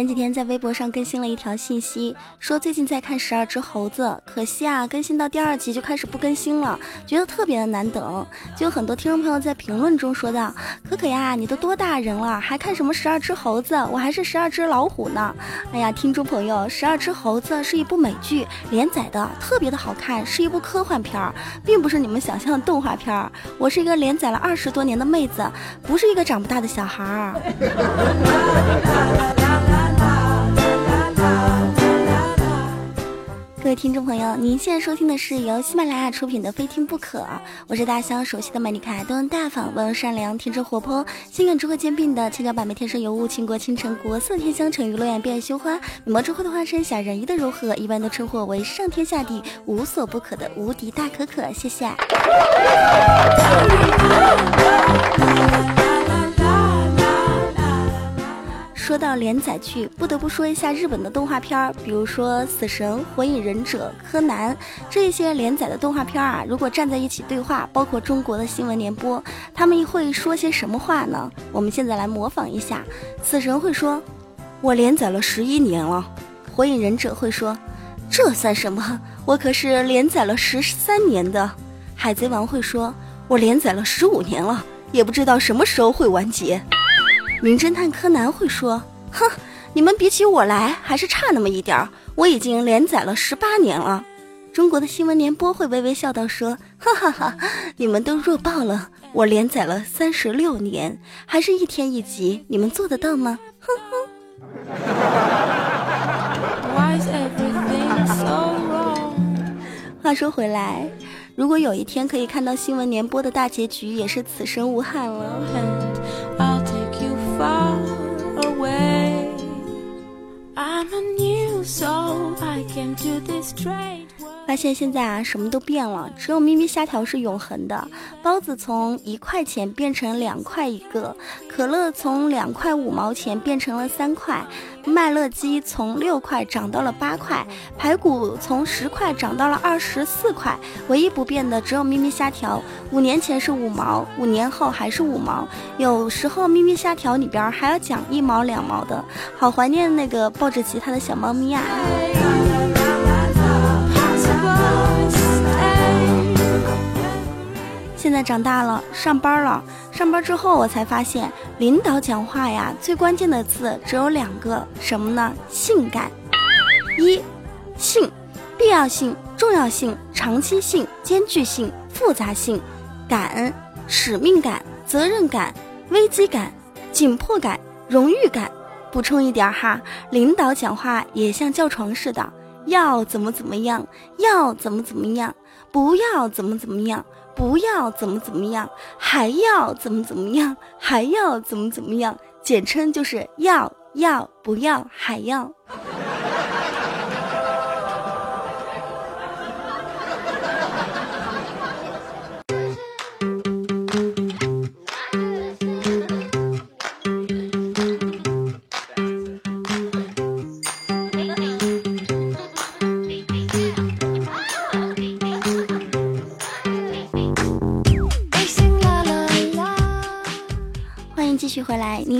前几天在微博上更新了一条信息，说最近在看《十二只猴子》，可惜啊，更新到第二集就开始不更新了，觉得特别的难等。就有很多听众朋友在评论中说道：“可可呀，你都多大人了，还看什么《十二只猴子》？我还是十二只老虎呢。”哎呀，听众朋友，《十二只猴子》是一部美剧，连载的特别的好看，是一部科幻片儿，并不是你们想象的动画片儿。我是一个连载了二十多年的妹子，不是一个长不大的小孩儿。各位听众朋友，您现在收听的是由喜马拉雅出品的《非听不可》，我是大家熟悉的美丽可爱、端大方、温柔善良、天真活泼、性感智慧兼并的千娇百媚、天生尤物、倾国倾城、国色天香、沉鱼落雁、闭月羞花、美貌之后的化身、小人鱼的柔和，一般都称呼为上天下地无所不可的无敌大可可。谢谢。说到连载剧，不得不说一下日本的动画片儿，比如说《死神》《火影忍者》《柯南》这些连载的动画片儿啊，如果站在一起对话，包括中国的新闻联播，他们会说些什么话呢？我们现在来模仿一下，《死神》会说：“我连载了十一年了。”《火影忍者》会说：“这算什么？我可是连载了十三年的。”《海贼王》会说：“我连载了十五年了，也不知道什么时候会完结。”名侦探柯南会说：“哼，你们比起我来还是差那么一点儿。我已经连载了十八年了。”中国的新闻联播会微微笑道说：“哈哈哈，你们都弱爆了。我连载了三十六年，还是一天一集，你们做得到吗？”哼哼。话说回来，如果有一天可以看到新闻联播的大结局，也是此生无憾了。far away. I'm a new soul, I came to this trade world. 发现现在啊，什么都变了，只有咪咪虾条是永恒的。包子从一块钱变成两块一个，可乐从两块五毛钱变成了三块，麦乐鸡从六块涨到了八块，排骨从十块涨到了二十四块。唯一不变的只有咪咪虾条，五年前是五毛，五年后还是五毛。有时候咪咪虾条里边还要讲一毛两毛的，好怀念那个抱着吉他的小猫咪啊！现在长大了，上班了。上班之后，我才发现，领导讲话呀，最关键的字只有两个，什么呢？性感。一，性，必要性、重要性、长期性、艰巨性、复杂性。感，使命感、责任感、危机感、紧迫感、荣誉感。补充一点哈，领导讲话也像叫床似的，要怎么怎么样，要怎么怎么样，不要怎么怎么样。不要怎么怎么样，还要怎么怎么样，还要怎么怎么样，简称就是要要不要还要。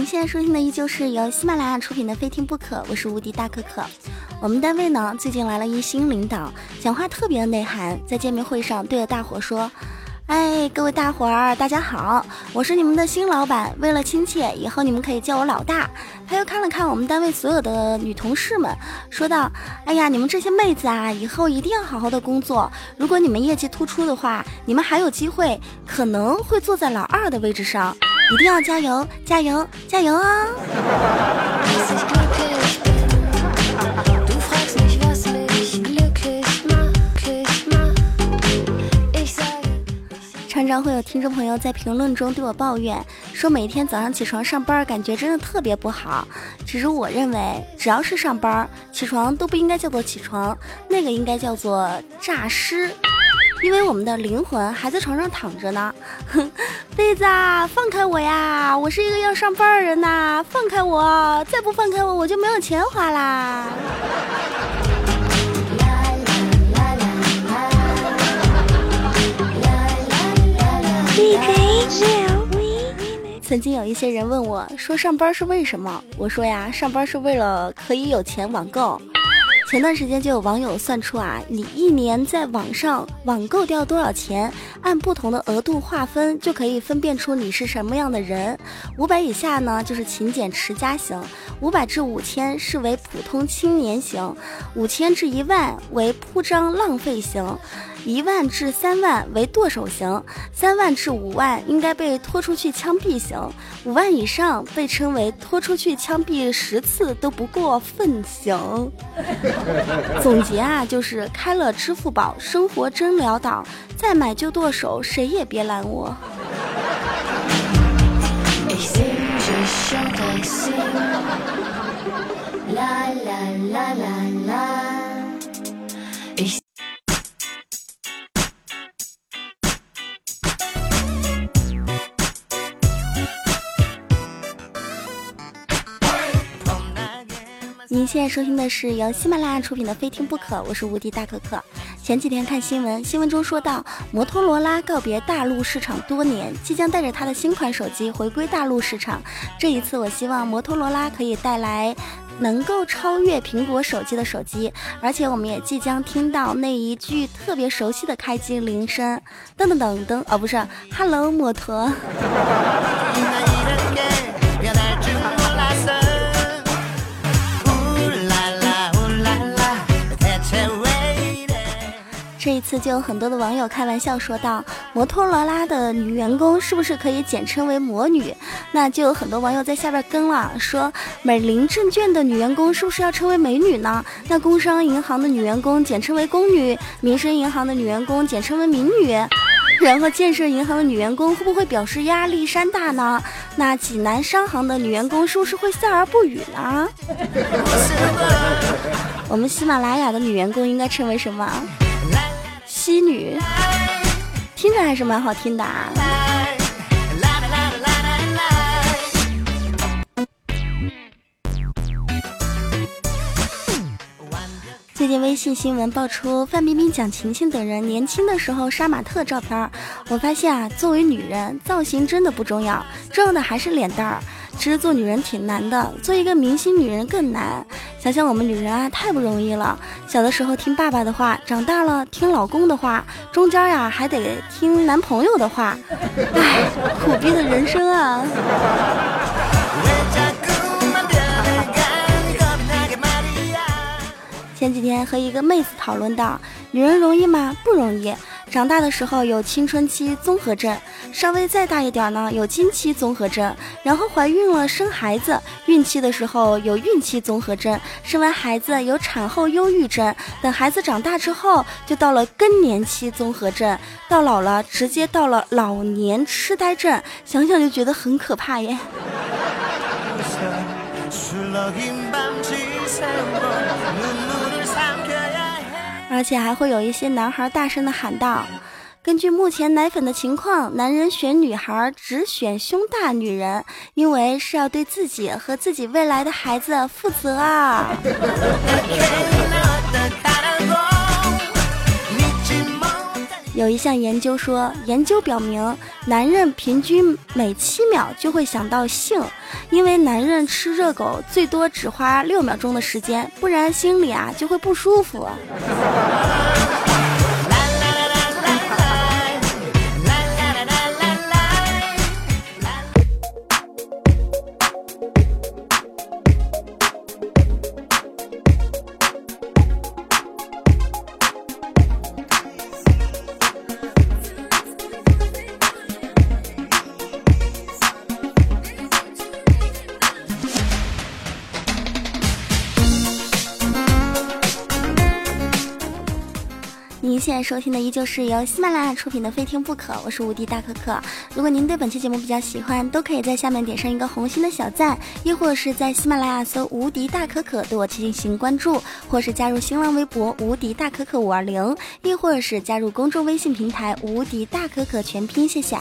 您现在收听的依旧是由喜马拉雅出品的《非听不可》，我是无敌大可可。我们单位呢，最近来了一新领导，讲话特别的内涵，在见面会上对着大伙说：“哎，各位大伙儿，大家好，我是你们的新老板，为了亲切，以后你们可以叫我老大。”他又看了看我们单位所有的女同事们，说道：“哎呀，你们这些妹子啊，以后一定要好好的工作，如果你们业绩突出的话，你们还有机会，可能会坐在老二的位置上。”一定要加油，加油，加油啊！常常会有听众朋友在评论中对我抱怨，说每天早上起床上班，感觉真的特别不好。其实我认为，只要是上班，起床都不应该叫做起床，那个应该叫做诈尸。因为我们的灵魂还在床上躺着呢，哼，贝子啊，放开我呀！我是一个要上班的人呐，放开我！再不放开我，我就没有钱花啦。曾经有一些人问我说：“上班是为什么？”我说呀，上班是为了可以有钱网购。前段时间就有网友算出啊，你一年在网上网购掉多少钱，按不同的额度划分，就可以分辨出你是什么样的人。五百以下呢，就是勤俭持家型；五百至五千是为普通青年型；五千至一万为铺张浪费型。一万至三万为剁手型，三万至五万应该被拖出去枪毙型，五万以上被称为拖出去枪毙十次都不过分型。总结啊，就是开了支付宝，生活真潦倒，再买就剁手，谁也别拦我。现在收听的是由喜马拉雅出品的《非听不可》，我是无敌大可可。前几天看新闻，新闻中说到，摩托罗拉告别大陆市场多年，即将带着它的新款手机回归大陆市场。这一次，我希望摩托罗拉可以带来能够超越苹果手机的手机，而且我们也即将听到那一句特别熟悉的开机铃声，噔噔噔噔，哦，不是，Hello 摩托。这一次就有很多的网友开玩笑说道：“摩托罗拉的女员工是不是可以简称为魔女？”那就有很多网友在下边跟了，说：“美林证券的女员工是不是要称为美女呢？那工商银行的女员工简称为宫女，民生银行的女员工简称为民女，然后建设银行的女员工会不会表示压力山大呢？那济南商行的女员工是不是会笑而不语呢？我们喜马拉雅的女员工应该称为什么？”妻女，听着还是蛮好听的啊。最近微信新闻爆出范冰冰、蒋勤勤等人年轻的时候杀马特照片，我发现啊，作为女人，造型真的不重要，重要的还是脸蛋儿。其实做女人挺难的，做一个明星女人更难。想想我们女人啊，太不容易了。小的时候听爸爸的话，长大了听老公的话，中间呀还得听男朋友的话，唉，苦逼的人生啊！前几天和一个妹子讨论到，女人容易吗？不容易。长大的时候有青春期综合症，稍微再大一点呢有经期综合症，然后怀孕了生孩子，孕期的时候有孕期综合症，生完孩子有产后忧郁症，等孩子长大之后就到了更年期综合症，到老了直接到了老年痴呆症，想想就觉得很可怕耶。而且还会有一些男孩大声的喊道：“根据目前奶粉的情况，男人选女孩只选胸大女人，因为是要对自己和自己未来的孩子负责啊。”有一项研究说，研究表明，男人平均每七秒就会想到性，因为男人吃热狗最多只花六秒钟的时间，不然心里啊就会不舒服。收听的依旧是由喜马拉雅出品的《非听不可》，我是无敌大可可。如果您对本期节目比较喜欢，都可以在下面点上一个红心的小赞，亦或是在喜马拉雅搜“无敌大可可”对我进行关注，或是加入新浪微博“无敌大可可五二零”，亦或者是加入公众微信平台“无敌大可可”全拼，谢谢。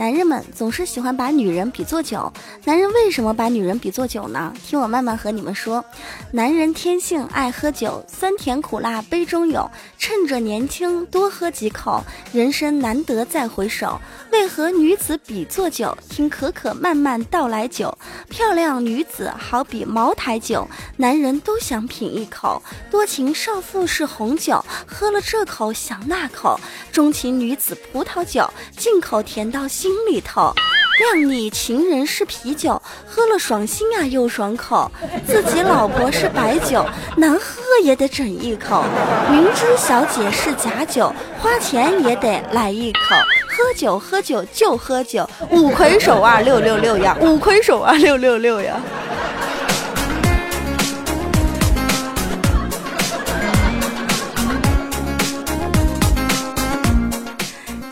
男人们总是喜欢把女人比作酒，男人为什么把女人比作酒呢？听我慢慢和你们说。男人天性爱喝酒，酸甜苦辣杯中有，趁着年轻多喝几口，人生难得再回首。为何女子比作酒？听可可慢慢道来酒。漂亮女子好比茅台酒，男人都想品一口。多情少妇是红酒，喝了这口想那口。钟情女子葡萄酒，进口甜到心。心里头，靓女情人是啤酒，喝了爽心啊又爽口。自己老婆是白酒，难喝也得整一口。明知小姐是假酒，花钱也得来一口。喝酒喝酒就喝酒，五魁首啊六六六呀，五魁首啊六六六呀。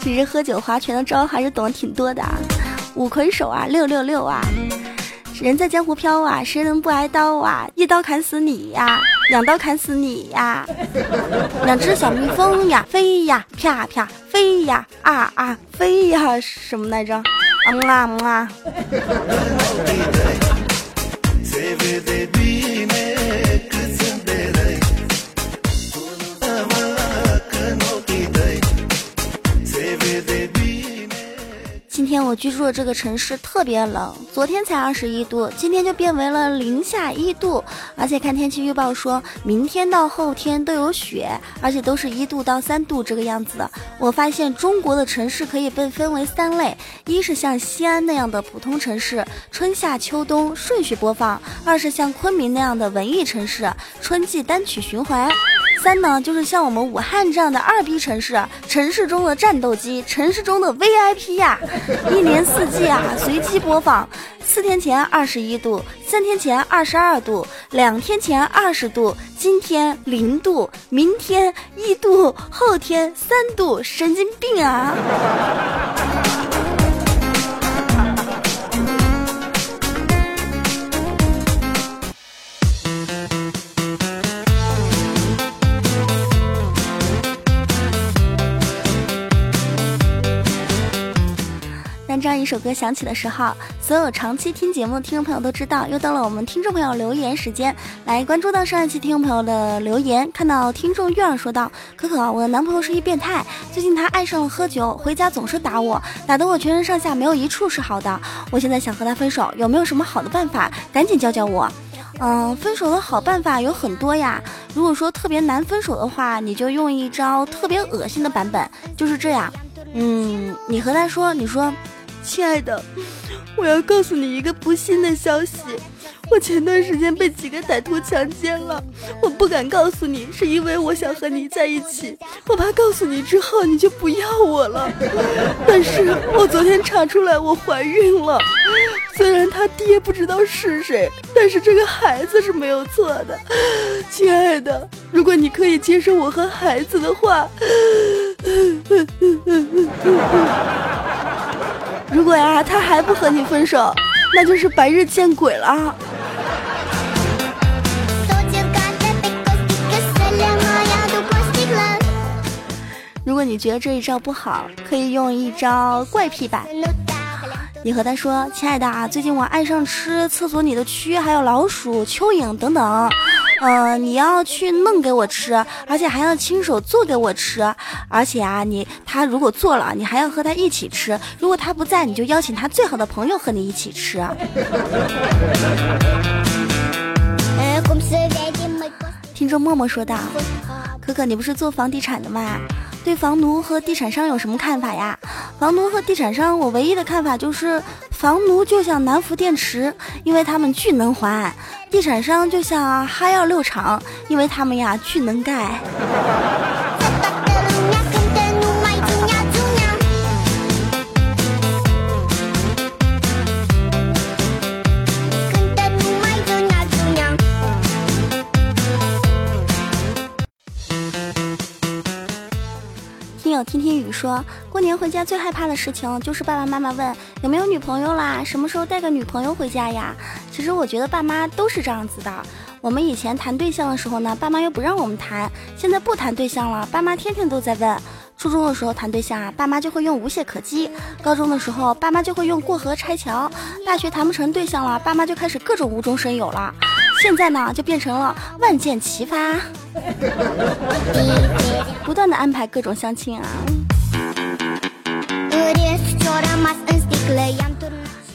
其实喝酒划拳的招还是懂得挺多的啊，五魁首啊，六六六啊，人在江湖飘啊，谁能不挨刀啊？一刀砍死你呀，两刀砍死你呀，两只小蜜蜂呀，飞呀，啪啪飞呀，啊啊飞呀，什么来着？啊么啊么啊。天我居住的这个城市特别冷，昨天才二十一度，今天就变为了零下一度。而且看天气预报说，明天到后天都有雪，而且都是一度到三度这个样子的。我发现中国的城市可以被分为三类：一是像西安那样的普通城市，春夏秋冬顺序播放；二是像昆明那样的文艺城市，春季单曲循环。三呢，就是像我们武汉这样的二逼城市，城市中的战斗机，城市中的 VIP 呀，一年四季啊随机播放。四天前二十一度，三天前二十二度，两天前二十度，今天零度，明天一度，后天三度，神经病啊！首歌响起的时候，所有长期听节目的听众朋友都知道，又到了我们听众朋友留言时间。来关注到上一期听众朋友的留言，看到听众月儿说道：“可可，我的男朋友是一变态，最近他爱上了喝酒，回家总是打我，打得我全身上下没有一处是好的。我现在想和他分手，有没有什么好的办法？赶紧教教我。”嗯，分手的好办法有很多呀。如果说特别难分手的话，你就用一招特别恶心的版本，就是这样。嗯，你和他说，你说。亲爱的，我要告诉你一个不幸的消息，我前段时间被几个歹徒强奸了。我不敢告诉你，是因为我想和你在一起，我怕告诉你之后你就不要我了。但是我昨天查出来我怀孕了，虽然他爹不知道是谁，但是这个孩子是没有错的。亲爱的，如果你可以接受我和孩子的话。如果呀，他还不和你分手，那就是白日见鬼了。如果你觉得这一招不好，可以用一招怪癖版。你和他说：“亲爱的啊，最近我爱上吃厕所里的蛆，还有老鼠、蚯蚓等等。”呃，你要去弄给我吃，而且还要亲手做给我吃，而且啊，你他如果做了，你还要和他一起吃；如果他不在，你就邀请他最好的朋友和你一起吃。听众默默说道：“可可，你不是做房地产的吗？对房奴和地产商有什么看法呀？房奴和地产商，我唯一的看法就是，房奴就像南孚电池，因为他们巨能还。”地产商就像哈药六厂，因为他们呀巨能盖。听听雨说过年回家最害怕的事情就是爸爸妈妈问有没有女朋友啦，什么时候带个女朋友回家呀？其实我觉得爸妈都是这样子的。我们以前谈对象的时候呢，爸妈又不让我们谈；现在不谈对象了，爸妈天天都在问。初中的时候谈对象啊，爸妈就会用无懈可击；高中的时候，爸妈就会用过河拆桥；大学谈不成对象了，爸妈就开始各种无中生有了。现在呢，就变成了万箭齐发，不断的安排各种相亲啊。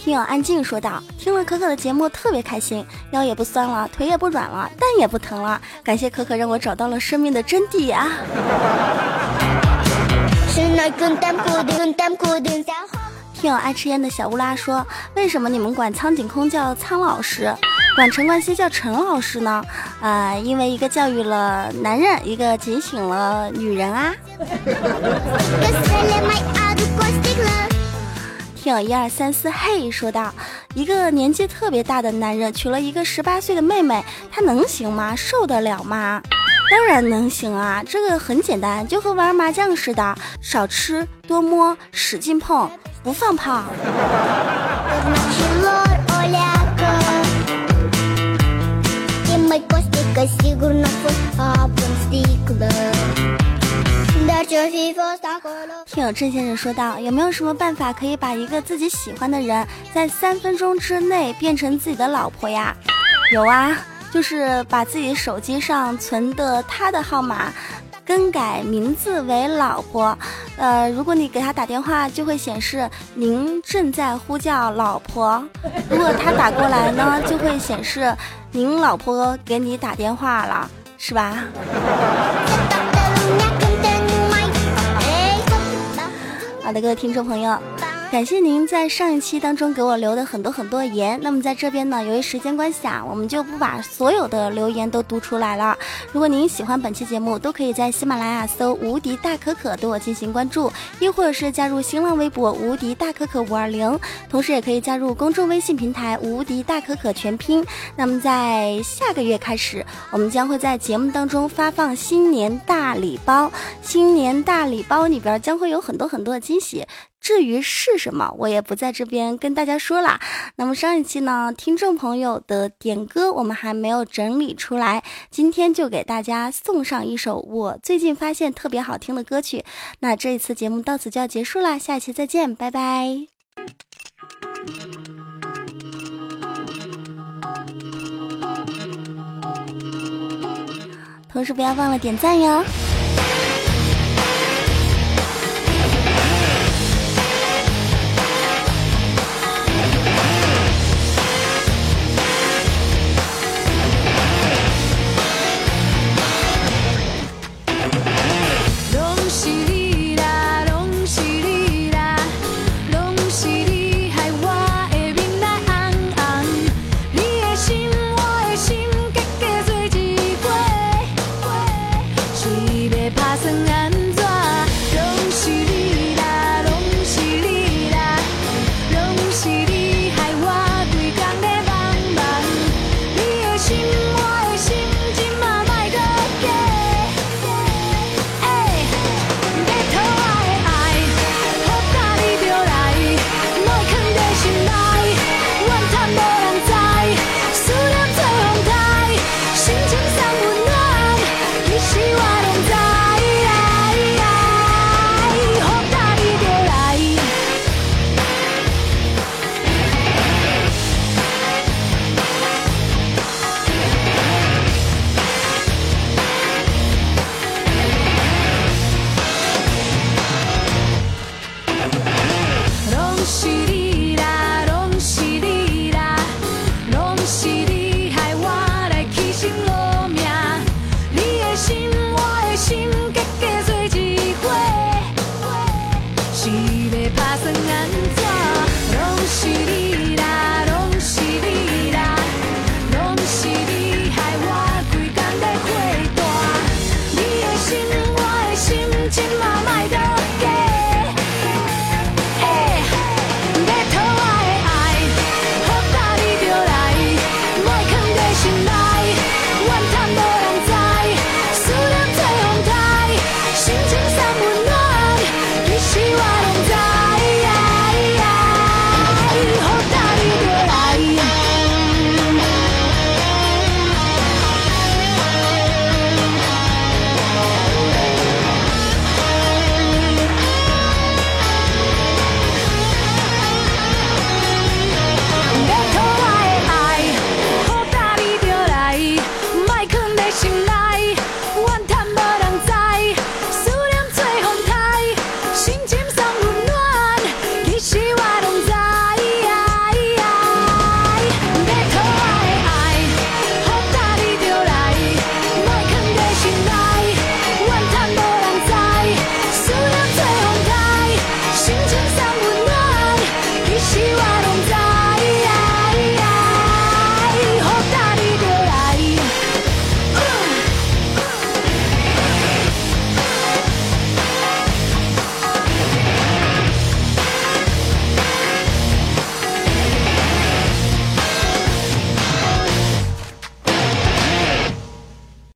听友安静说道：“听了可可的节目特别开心，腰也不酸了，腿也不软了，蛋也不疼了。感谢可可让我找到了生命的真谛呀！” 听友爱吃烟的小乌拉说：“为什么你们管苍井空叫苍老师，管陈冠希叫陈老师呢？啊，因为一个教育了男人，一个警醒了女人啊。”听友一二三四嘿说道：“一个年纪特别大的男人娶了一个十八岁的妹妹，他能行吗？受得了吗？当然能行啊！这个很简单，就和玩麻将似的，少吃多摸，使劲碰，不放炮。”听友郑先生说道：“有没有什么办法可以把一个自己喜欢的人在三分钟之内变成自己的老婆呀？”有啊，就是把自己手机上存的他的号码更改名字为老婆。呃，如果你给他打电话，就会显示您正在呼叫老婆；如果他打过来呢，就会显示您老婆给你打电话了，是吧？好的，各位听众朋友。感谢您在上一期当中给我留的很多很多言。那么在这边呢，由于时间关系啊，我们就不把所有的留言都读出来了。如果您喜欢本期节目，都可以在喜马拉雅搜“无敌大可可”对我进行关注，亦或者是加入新浪微博“无敌大可可五二零”，同时也可以加入公众微信平台“无敌大可可全拼”。那么在下个月开始，我们将会在节目当中发放新年大礼包，新年大礼包里边将会有很多很多的惊喜。至于是什么，我也不在这边跟大家说了。那么上一期呢，听众朋友的点歌我们还没有整理出来，今天就给大家送上一首我最近发现特别好听的歌曲。那这一次节目到此就要结束了，下期再见，拜拜。同时不要忘了点赞哟。